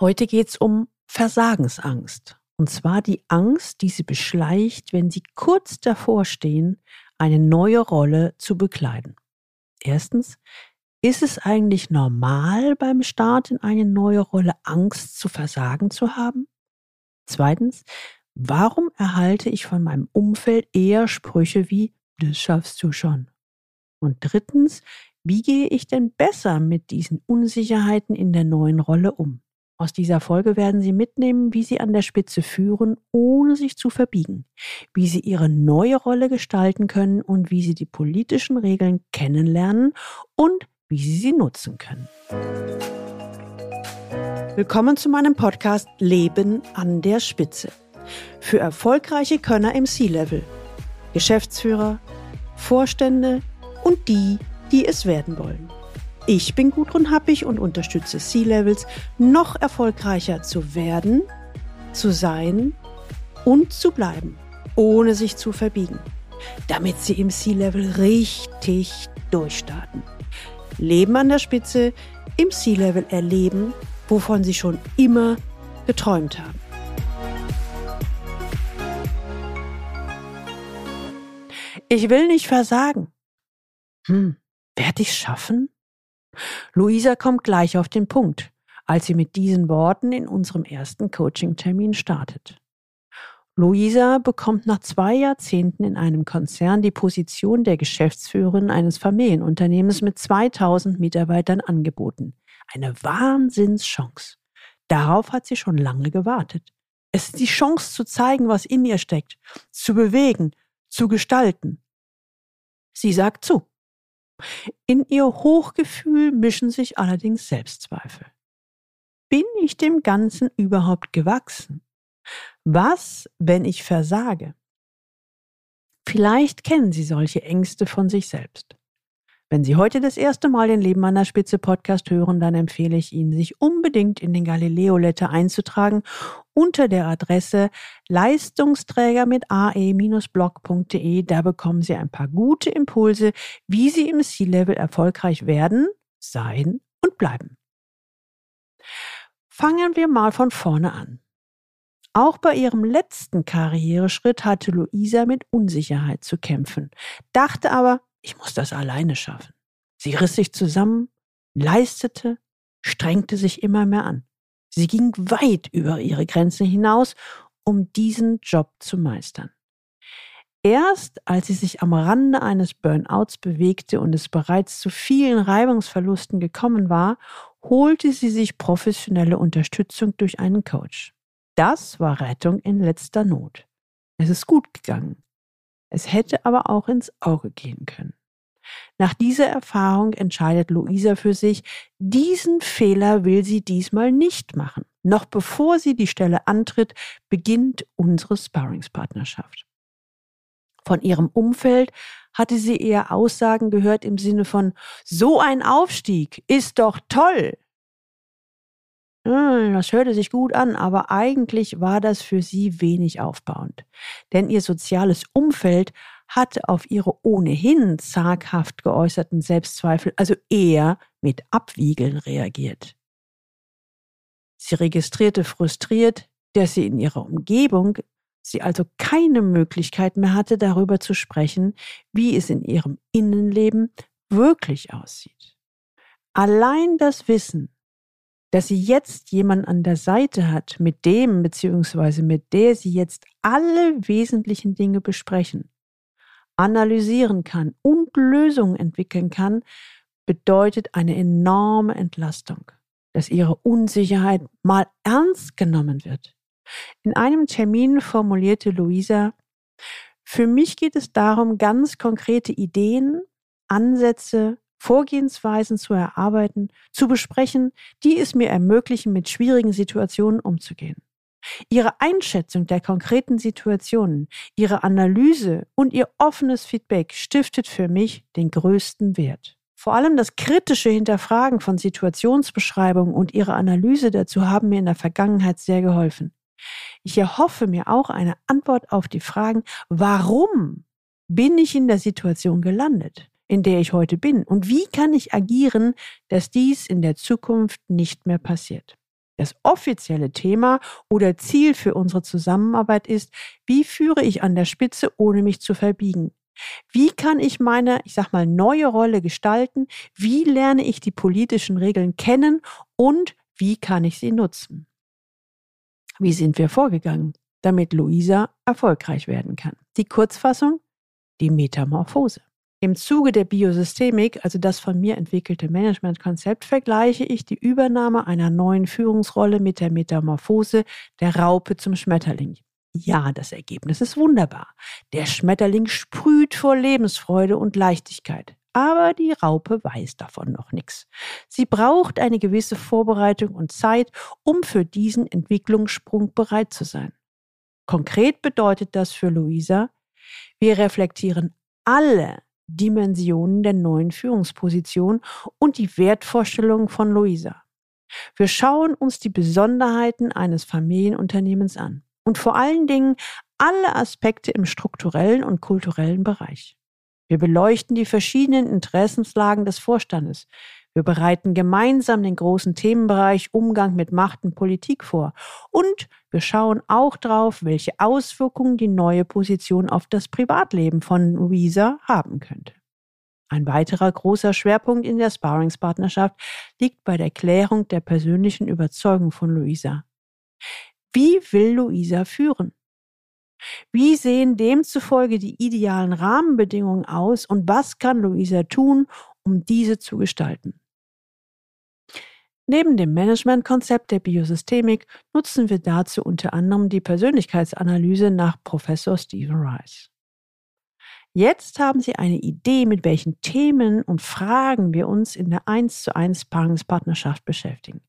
Heute geht es um Versagensangst. Und zwar die Angst, die sie beschleicht, wenn sie kurz davor stehen, eine neue Rolle zu bekleiden. Erstens, ist es eigentlich normal beim Start in eine neue Rolle Angst zu versagen zu haben? Zweitens, warum erhalte ich von meinem Umfeld eher Sprüche wie das schaffst du schon? Und drittens, wie gehe ich denn besser mit diesen Unsicherheiten in der neuen Rolle um? Aus dieser Folge werden Sie mitnehmen, wie Sie an der Spitze führen, ohne sich zu verbiegen, wie Sie Ihre neue Rolle gestalten können und wie Sie die politischen Regeln kennenlernen und wie Sie sie nutzen können. Willkommen zu meinem Podcast Leben an der Spitze. Für erfolgreiche Könner im C-Level, Geschäftsführer, Vorstände und die, die es werden wollen. Ich bin Gudrun Happig und unterstütze C-Levels, noch erfolgreicher zu werden, zu sein und zu bleiben, ohne sich zu verbiegen, damit sie im C-Level richtig durchstarten. Leben an der Spitze, im C-Level erleben, wovon sie schon immer geträumt haben. Ich will nicht versagen. Hm, werde ich schaffen? Luisa kommt gleich auf den Punkt, als sie mit diesen Worten in unserem ersten Coaching-Termin startet. Luisa bekommt nach zwei Jahrzehnten in einem Konzern die Position der Geschäftsführerin eines Familienunternehmens mit 2000 Mitarbeitern angeboten. Eine Wahnsinnschance. Darauf hat sie schon lange gewartet. Es ist die Chance zu zeigen, was in ihr steckt, zu bewegen, zu gestalten. Sie sagt zu. In ihr Hochgefühl mischen sich allerdings Selbstzweifel. Bin ich dem Ganzen überhaupt gewachsen? Was, wenn ich versage? Vielleicht kennen Sie solche Ängste von sich selbst. Wenn Sie heute das erste Mal den Leben an der Spitze Podcast hören, dann empfehle ich Ihnen, sich unbedingt in den Galileo Letter einzutragen unter der Adresse Leistungsträger mit ae-blog.de. Da bekommen Sie ein paar gute Impulse, wie Sie im C-Level erfolgreich werden, sein und bleiben. Fangen wir mal von vorne an. Auch bei ihrem letzten Karriereschritt hatte Luisa mit Unsicherheit zu kämpfen, dachte aber, ich muss das alleine schaffen. Sie riss sich zusammen, leistete, strengte sich immer mehr an. Sie ging weit über ihre Grenzen hinaus, um diesen Job zu meistern. Erst als sie sich am Rande eines Burnouts bewegte und es bereits zu vielen Reibungsverlusten gekommen war, holte sie sich professionelle Unterstützung durch einen Coach. Das war Rettung in letzter Not. Es ist gut gegangen. Es hätte aber auch ins Auge gehen können. Nach dieser Erfahrung entscheidet Luisa für sich, diesen Fehler will sie diesmal nicht machen. Noch bevor sie die Stelle antritt, beginnt unsere Sparringspartnerschaft. Von ihrem Umfeld hatte sie eher Aussagen gehört im Sinne von, so ein Aufstieg ist doch toll. Hm, das hörte sich gut an, aber eigentlich war das für sie wenig aufbauend. Denn ihr soziales Umfeld hatte auf ihre ohnehin zaghaft geäußerten Selbstzweifel also eher mit Abwiegeln reagiert. Sie registrierte frustriert, dass sie in ihrer Umgebung sie also keine Möglichkeit mehr hatte, darüber zu sprechen, wie es in ihrem Innenleben wirklich aussieht. Allein das Wissen, dass sie jetzt jemanden an der Seite hat, mit dem bzw. mit der sie jetzt alle wesentlichen Dinge besprechen, analysieren kann und Lösungen entwickeln kann, bedeutet eine enorme Entlastung, dass ihre Unsicherheit mal ernst genommen wird. In einem Termin formulierte Luisa, für mich geht es darum, ganz konkrete Ideen, Ansätze, Vorgehensweisen zu erarbeiten, zu besprechen, die es mir ermöglichen, mit schwierigen Situationen umzugehen. Ihre Einschätzung der konkreten Situationen, ihre Analyse und ihr offenes Feedback stiftet für mich den größten Wert. Vor allem das kritische Hinterfragen von Situationsbeschreibungen und ihre Analyse dazu haben mir in der Vergangenheit sehr geholfen. Ich erhoffe mir auch eine Antwort auf die Fragen, warum bin ich in der Situation gelandet? In der ich heute bin? Und wie kann ich agieren, dass dies in der Zukunft nicht mehr passiert? Das offizielle Thema oder Ziel für unsere Zusammenarbeit ist, wie führe ich an der Spitze, ohne mich zu verbiegen? Wie kann ich meine, ich sag mal, neue Rolle gestalten? Wie lerne ich die politischen Regeln kennen und wie kann ich sie nutzen? Wie sind wir vorgegangen, damit Luisa erfolgreich werden kann? Die Kurzfassung? Die Metamorphose. Im Zuge der Biosystemik, also das von mir entwickelte Managementkonzept, vergleiche ich die Übernahme einer neuen Führungsrolle mit der Metamorphose der Raupe zum Schmetterling. Ja, das Ergebnis ist wunderbar. Der Schmetterling sprüht vor Lebensfreude und Leichtigkeit. Aber die Raupe weiß davon noch nichts. Sie braucht eine gewisse Vorbereitung und Zeit, um für diesen Entwicklungssprung bereit zu sein. Konkret bedeutet das für Luisa, wir reflektieren alle Dimensionen der neuen Führungsposition und die Wertvorstellungen von Luisa. Wir schauen uns die Besonderheiten eines Familienunternehmens an und vor allen Dingen alle Aspekte im strukturellen und kulturellen Bereich. Wir beleuchten die verschiedenen Interessenslagen des Vorstandes. Wir bereiten gemeinsam den großen Themenbereich Umgang mit Macht und Politik vor. Und wir schauen auch darauf, welche Auswirkungen die neue Position auf das Privatleben von Luisa haben könnte. Ein weiterer großer Schwerpunkt in der Sparringspartnerschaft liegt bei der Klärung der persönlichen Überzeugung von Luisa. Wie will Luisa führen? Wie sehen demzufolge die idealen Rahmenbedingungen aus und was kann Luisa tun, um diese zu gestalten? Neben dem Managementkonzept der Biosystemik nutzen wir dazu unter anderem die Persönlichkeitsanalyse nach Professor Stephen Rice. Jetzt haben Sie eine Idee, mit welchen Themen und Fragen wir uns in der 1 zu 1 Paarungspartnerschaft beschäftigen.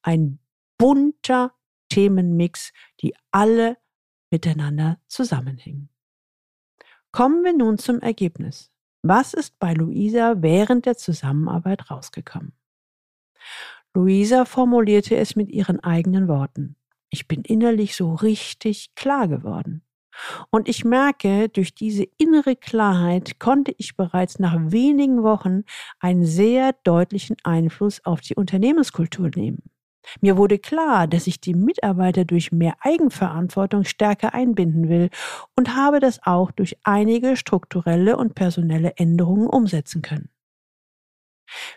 Ein bunter Themenmix, die alle miteinander zusammenhängen. Kommen wir nun zum Ergebnis. Was ist bei Luisa während der Zusammenarbeit rausgekommen? Luisa formulierte es mit ihren eigenen Worten. Ich bin innerlich so richtig klar geworden. Und ich merke, durch diese innere Klarheit konnte ich bereits nach wenigen Wochen einen sehr deutlichen Einfluss auf die Unternehmenskultur nehmen. Mir wurde klar, dass ich die Mitarbeiter durch mehr Eigenverantwortung stärker einbinden will und habe das auch durch einige strukturelle und personelle Änderungen umsetzen können.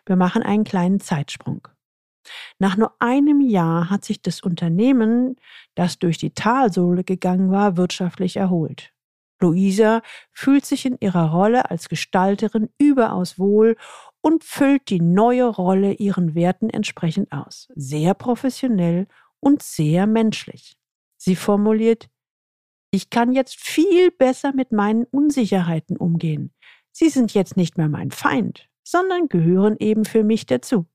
Wir machen einen kleinen Zeitsprung. Nach nur einem Jahr hat sich das Unternehmen, das durch die Talsohle gegangen war, wirtschaftlich erholt. Luisa fühlt sich in ihrer Rolle als Gestalterin überaus wohl und füllt die neue Rolle ihren Werten entsprechend aus. Sehr professionell und sehr menschlich. Sie formuliert, ich kann jetzt viel besser mit meinen Unsicherheiten umgehen. Sie sind jetzt nicht mehr mein Feind, sondern gehören eben für mich dazu.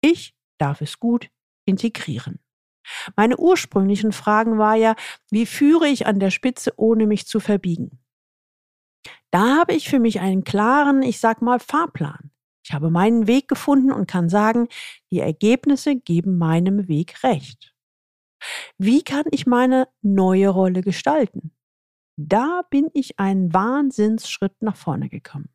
Ich darf es gut integrieren. Meine ursprünglichen Fragen war ja, wie führe ich an der Spitze, ohne mich zu verbiegen? Da habe ich für mich einen klaren, ich sag mal, Fahrplan. Ich habe meinen Weg gefunden und kann sagen, die Ergebnisse geben meinem Weg recht. Wie kann ich meine neue Rolle gestalten? Da bin ich einen Wahnsinnsschritt nach vorne gekommen.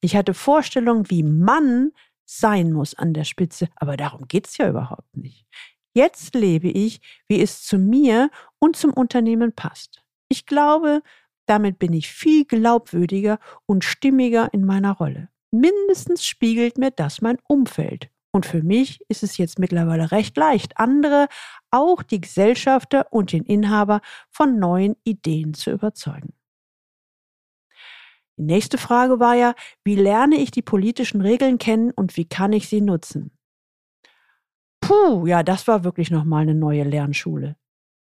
Ich hatte Vorstellungen, wie Mann sein muss an der Spitze. Aber darum geht es ja überhaupt nicht. Jetzt lebe ich, wie es zu mir und zum Unternehmen passt. Ich glaube, damit bin ich viel glaubwürdiger und stimmiger in meiner Rolle. Mindestens spiegelt mir das mein Umfeld. Und für mich ist es jetzt mittlerweile recht leicht, andere, auch die Gesellschafter und den Inhaber von neuen Ideen zu überzeugen. Die nächste Frage war ja, wie lerne ich die politischen Regeln kennen und wie kann ich sie nutzen? Puh, ja, das war wirklich nochmal eine neue Lernschule.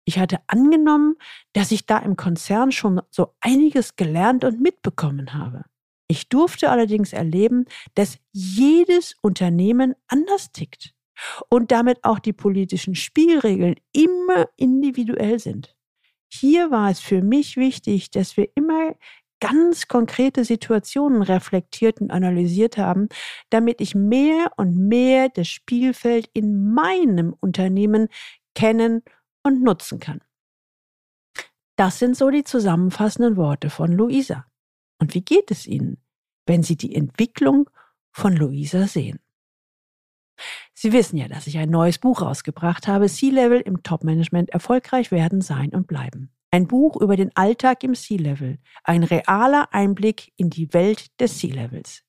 Ich hatte angenommen, dass ich da im Konzern schon so einiges gelernt und mitbekommen habe. Ich durfte allerdings erleben, dass jedes Unternehmen anders tickt und damit auch die politischen Spielregeln immer individuell sind. Hier war es für mich wichtig, dass wir immer ganz konkrete Situationen reflektiert und analysiert haben, damit ich mehr und mehr das Spielfeld in meinem Unternehmen kennen und nutzen kann. Das sind so die zusammenfassenden Worte von Luisa. Und wie geht es Ihnen, wenn Sie die Entwicklung von Luisa sehen? Sie wissen ja, dass ich ein neues Buch rausgebracht habe, C-Level im Top-Management erfolgreich werden, sein und bleiben. Ein Buch über den Alltag im C-Level, ein realer Einblick in die Welt des C-Levels.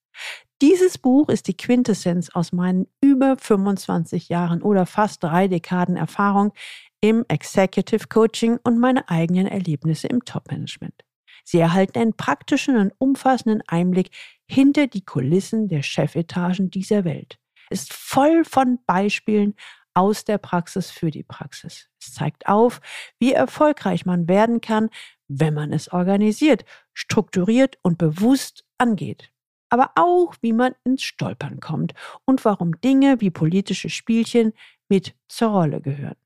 Dieses Buch ist die Quintessenz aus meinen über 25 Jahren oder fast drei Dekaden Erfahrung im Executive Coaching und meine eigenen Erlebnisse im Top-Management. Sie erhalten einen praktischen und umfassenden Einblick hinter die Kulissen der Chefetagen dieser Welt. Ist voll von Beispielen aus der Praxis für die Praxis. Es zeigt auf, wie erfolgreich man werden kann, wenn man es organisiert, strukturiert und bewusst angeht. Aber auch, wie man ins Stolpern kommt und warum Dinge wie politische Spielchen mit zur Rolle gehören.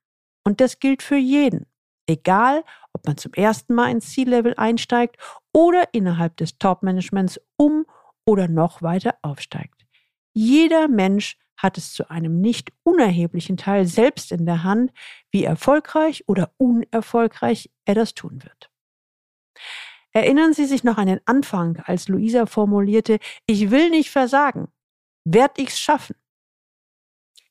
Und das gilt für jeden. Egal, ob man zum ersten Mal ins C-Level einsteigt oder innerhalb des Top-Managements um oder noch weiter aufsteigt. Jeder Mensch hat es zu einem nicht unerheblichen Teil selbst in der Hand, wie erfolgreich oder unerfolgreich er das tun wird. Erinnern Sie sich noch an den Anfang, als Luisa formulierte, ich will nicht versagen, werd ich's schaffen.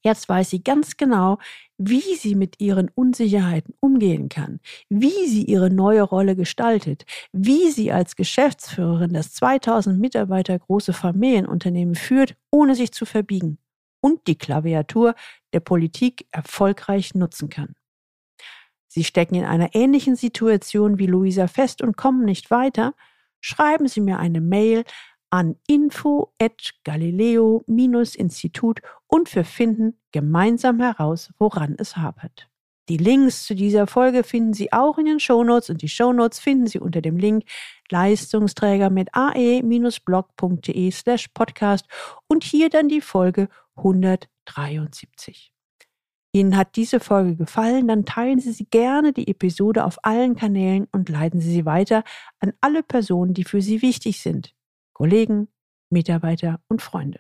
Jetzt weiß sie ganz genau, wie sie mit ihren Unsicherheiten umgehen kann, wie sie ihre neue Rolle gestaltet, wie sie als Geschäftsführerin das 2000 Mitarbeiter große Familienunternehmen führt, ohne sich zu verbiegen und die Klaviatur der Politik erfolgreich nutzen kann. Sie stecken in einer ähnlichen Situation wie Luisa fest und kommen nicht weiter, schreiben Sie mir eine Mail an info@galileo-institut und wir finden gemeinsam heraus, woran es hapert. Die Links zu dieser Folge finden Sie auch in den Shownotes und die Shownotes finden Sie unter dem Link Leistungsträger mit ae-blog.de slash podcast und hier dann die Folge 173. Ihnen hat diese Folge gefallen, dann teilen Sie sie gerne die Episode auf allen Kanälen und leiten Sie sie weiter an alle Personen, die für Sie wichtig sind. Kollegen, Mitarbeiter und Freunde.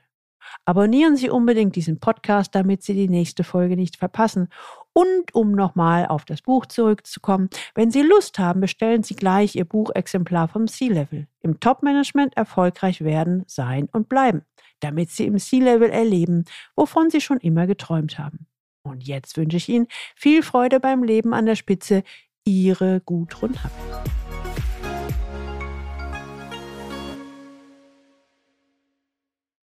Abonnieren Sie unbedingt diesen Podcast, damit Sie die nächste Folge nicht verpassen. Und um nochmal auf das Buch zurückzukommen, wenn Sie Lust haben, bestellen Sie gleich Ihr Buchexemplar vom C-Level. Im Top-Management erfolgreich werden, sein und bleiben, damit Sie im C-Level erleben, wovon Sie schon immer geträumt haben. Und jetzt wünsche ich Ihnen viel Freude beim Leben an der Spitze. Ihre Gudrun Happ.